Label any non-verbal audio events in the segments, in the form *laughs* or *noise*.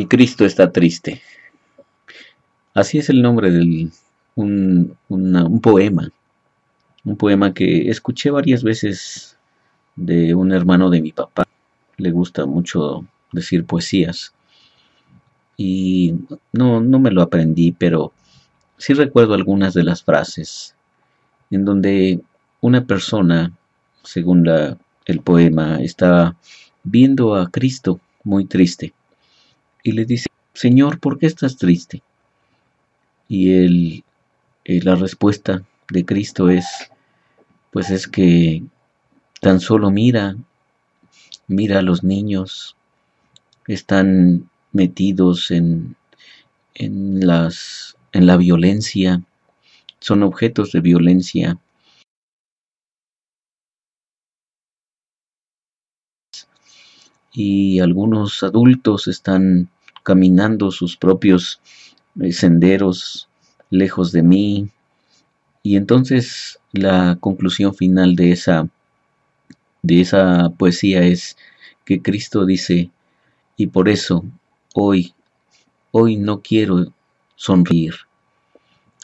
Mi Cristo está triste. Así es el nombre de un, un poema. Un poema que escuché varias veces de un hermano de mi papá. Le gusta mucho decir poesías. Y no, no me lo aprendí, pero sí recuerdo algunas de las frases en donde una persona, según la, el poema, está viendo a Cristo muy triste y le dice, Señor, ¿por qué estás triste? Y él, eh, la respuesta de Cristo es, pues es que tan solo mira, mira a los niños, están metidos en, en, las, en la violencia, son objetos de violencia. Y algunos adultos están caminando sus propios eh, senderos lejos de mí. Y entonces la conclusión final de esa, de esa poesía es que Cristo dice, y por eso hoy, hoy no quiero sonreír.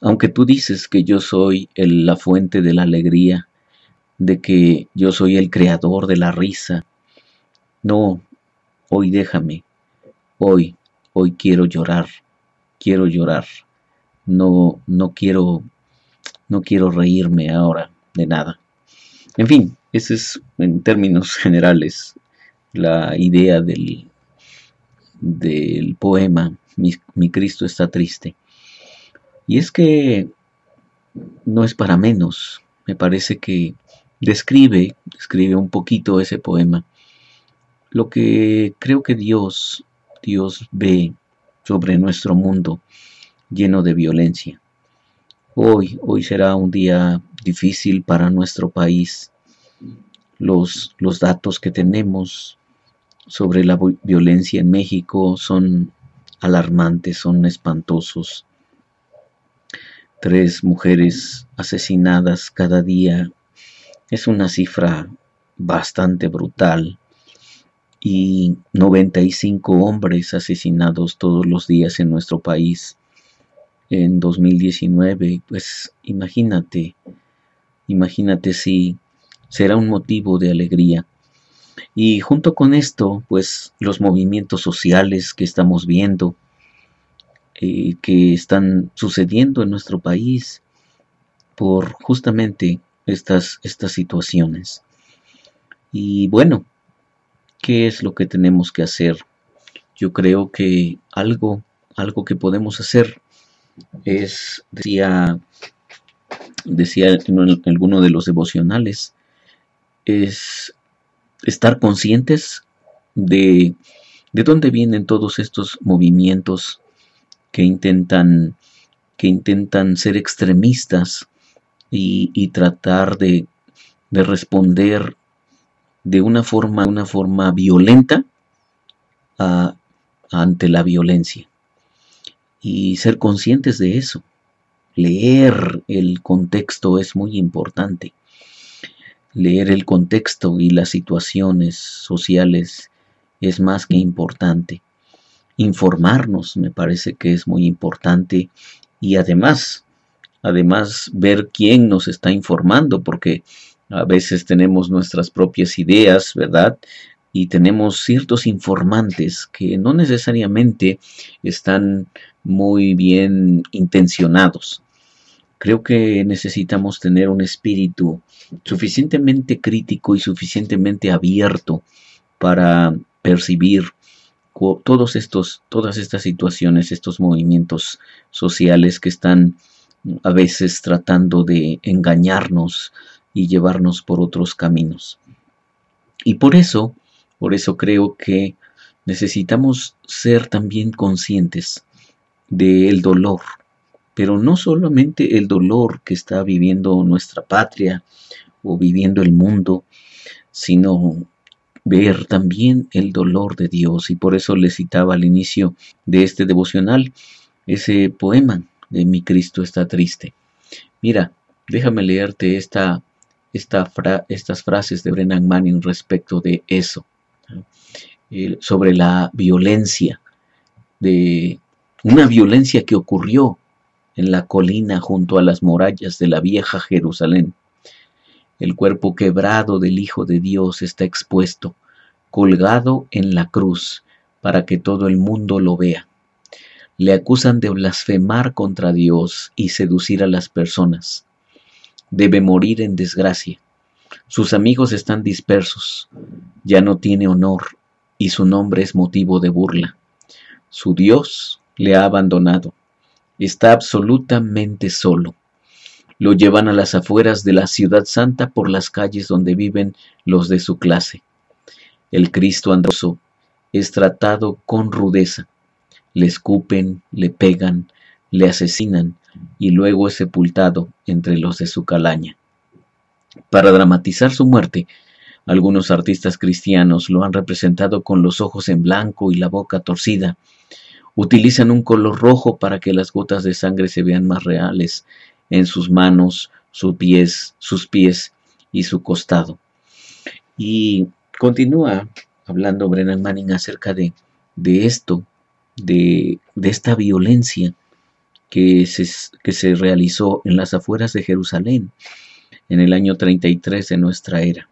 Aunque tú dices que yo soy la fuente de la alegría, de que yo soy el creador de la risa, no, hoy déjame, hoy, hoy quiero llorar, quiero llorar, no, no quiero, no quiero reírme ahora de nada. En fin, esa es en términos *laughs* generales la idea del, del poema mi, Cristo está triste. Y es que no es para menos. Me parece que describe, describe un poquito ese poema, lo que creo que Dios, Dios ve sobre nuestro mundo lleno de violencia. Hoy, hoy será un día difícil para nuestro país. Los, los datos que tenemos sobre la violencia en México son alarmantes, son espantosos. Tres mujeres asesinadas cada día es una cifra bastante brutal y 95 hombres asesinados todos los días en nuestro país en 2019, pues imagínate, imagínate si será un motivo de alegría y junto con esto, pues los movimientos sociales que estamos viendo, eh, que están sucediendo en nuestro país por justamente estas, estas situaciones. Y bueno, ¿qué es lo que tenemos que hacer? Yo creo que algo, algo que podemos hacer es, decía, decía alguno de los devocionales, es estar conscientes de, de dónde vienen todos estos movimientos que intentan, que intentan ser extremistas y, tratar de, de, responder de una forma, una forma violenta ante la violencia. Y ser conscientes de eso. Leer el contexto es muy importante leer el contexto y las situaciones sociales es más que importante. Informarnos me parece que es muy importante y además, además ver quién nos está informando, porque a veces tenemos nuestras propias ideas, ¿verdad? Y tenemos ciertos informantes que no necesariamente están muy bien intencionados. Creo que necesitamos tener un espíritu suficientemente crítico y suficientemente abierto para percibir todos estos, todas estas situaciones, estos movimientos sociales que están a veces tratando de engañarnos y llevarnos por otros caminos. Y por eso, por eso creo que necesitamos ser también conscientes del dolor pero no solamente el dolor que está viviendo nuestra patria o viviendo el mundo, sino ver también el dolor de Dios. Y por eso le citaba al inicio de este devocional ese poema de Mi Cristo está triste. Mira, déjame leerte esta, esta estas frases de Brennan Manning respecto de eso, sobre la violencia de una violencia que ocurrió en la colina junto a las murallas de la vieja Jerusalén. El cuerpo quebrado del Hijo de Dios está expuesto, colgado en la cruz, para que todo el mundo lo vea. Le acusan de blasfemar contra Dios y seducir a las personas. Debe morir en desgracia. Sus amigos están dispersos. Ya no tiene honor y su nombre es motivo de burla. Su Dios le ha abandonado. Está absolutamente solo. Lo llevan a las afueras de la ciudad santa por las calles donde viven los de su clase. El Cristo androso es tratado con rudeza. Le escupen, le pegan, le asesinan y luego es sepultado entre los de su calaña. Para dramatizar su muerte, algunos artistas cristianos lo han representado con los ojos en blanco y la boca torcida. Utilizan un color rojo para que las gotas de sangre se vean más reales en sus manos, sus pies, sus pies y su costado. Y continúa hablando Brennan Manning acerca de, de esto, de, de, esta violencia que se, que se realizó en las afueras de Jerusalén en el año 33 de nuestra era.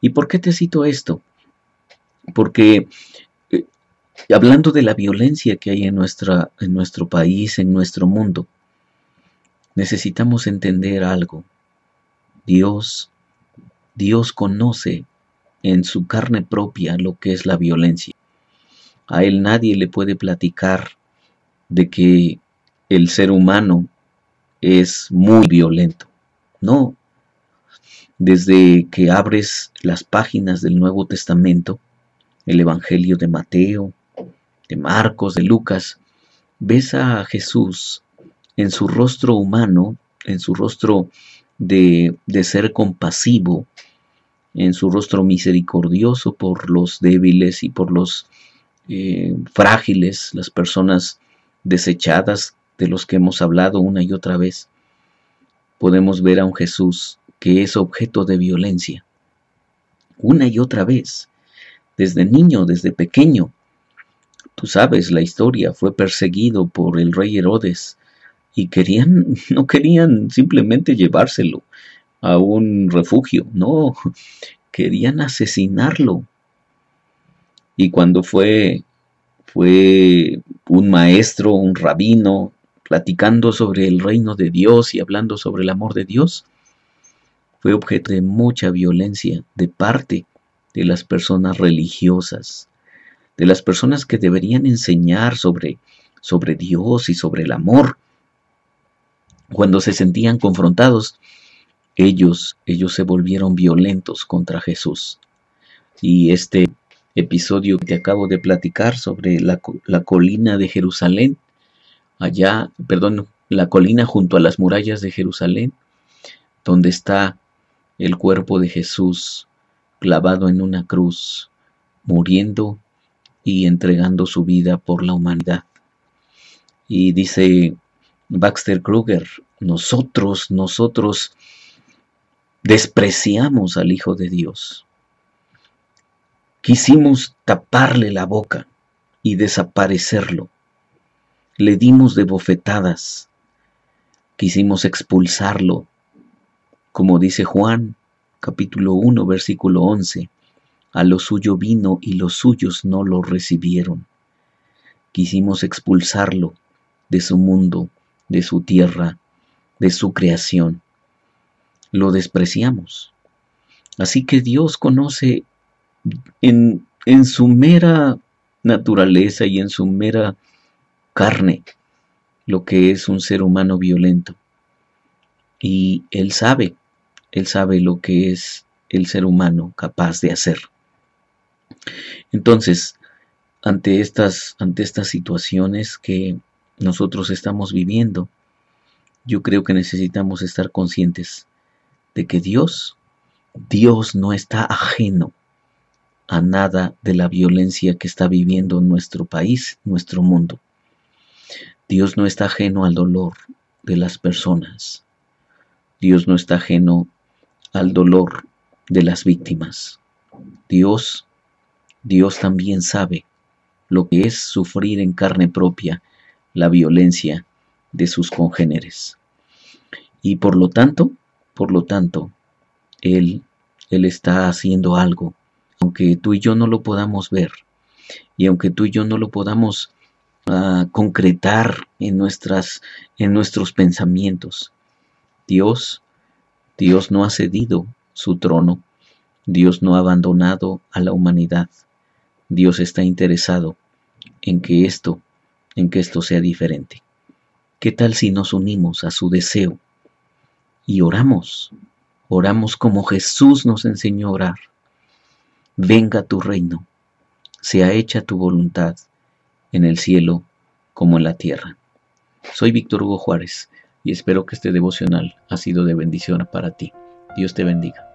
¿Y por qué te cito esto? Porque eh, hablando de la violencia que hay en, nuestra, en nuestro país, en nuestro mundo, necesitamos entender algo. Dios, Dios conoce en su carne propia lo que es la violencia. A él nadie le puede platicar de que el ser humano es muy violento. No. Desde que abres las páginas del Nuevo Testamento, el Evangelio de Mateo, de Marcos, de Lucas, ves a Jesús en su rostro humano, en su rostro de, de ser compasivo, en su rostro misericordioso por los débiles y por los eh, frágiles, las personas desechadas de los que hemos hablado una y otra vez. Podemos ver a un Jesús que es objeto de violencia. Una y otra vez, desde niño, desde pequeño. Tú sabes la historia, fue perseguido por el rey Herodes y querían, *laughs* no querían simplemente llevárselo, a un refugio, no, querían asesinarlo. Y cuando fue, fue un maestro, un rabino, platicando sobre el reino de Dios y hablando sobre el amor de Dios, fue objeto de mucha violencia de parte de las personas religiosas, de las personas que deberían enseñar sobre, sobre Dios y sobre el amor. Cuando se sentían confrontados, ellos, ellos se volvieron violentos contra Jesús. Y este episodio que te acabo de platicar sobre la, la colina de Jerusalén, allá, perdón, la colina junto a las murallas de Jerusalén, donde está el cuerpo de Jesús clavado en una cruz, muriendo y entregando su vida por la humanidad. Y dice Baxter Kruger, nosotros, nosotros despreciamos al Hijo de Dios. Quisimos taparle la boca y desaparecerlo. Le dimos de bofetadas. Quisimos expulsarlo. Como dice Juan, capítulo 1, versículo 11, a lo suyo vino y los suyos no lo recibieron. Quisimos expulsarlo de su mundo, de su tierra, de su creación lo despreciamos. Así que Dios conoce en, en su mera naturaleza y en su mera carne lo que es un ser humano violento. Y Él sabe, Él sabe lo que es el ser humano capaz de hacer. Entonces, ante estas, ante estas situaciones que nosotros estamos viviendo, yo creo que necesitamos estar conscientes de que Dios, Dios no está ajeno a nada de la violencia que está viviendo nuestro país, nuestro mundo. Dios no está ajeno al dolor de las personas. Dios no está ajeno al dolor de las víctimas. Dios, Dios también sabe lo que es sufrir en carne propia la violencia de sus congéneres. Y por lo tanto, por lo tanto, Él, Él está haciendo algo, aunque tú y yo no lo podamos ver, y aunque tú y yo no lo podamos ah, concretar en, nuestras, en nuestros pensamientos, Dios, Dios no ha cedido su trono, Dios no ha abandonado a la humanidad, Dios está interesado en que esto, en que esto sea diferente. ¿Qué tal si nos unimos a su deseo y oramos? Oramos como Jesús nos enseñó a orar. Venga tu reino, sea hecha tu voluntad en el cielo como en la tierra. Soy Víctor Hugo Juárez y espero que este devocional ha sido de bendición para ti. Dios te bendiga.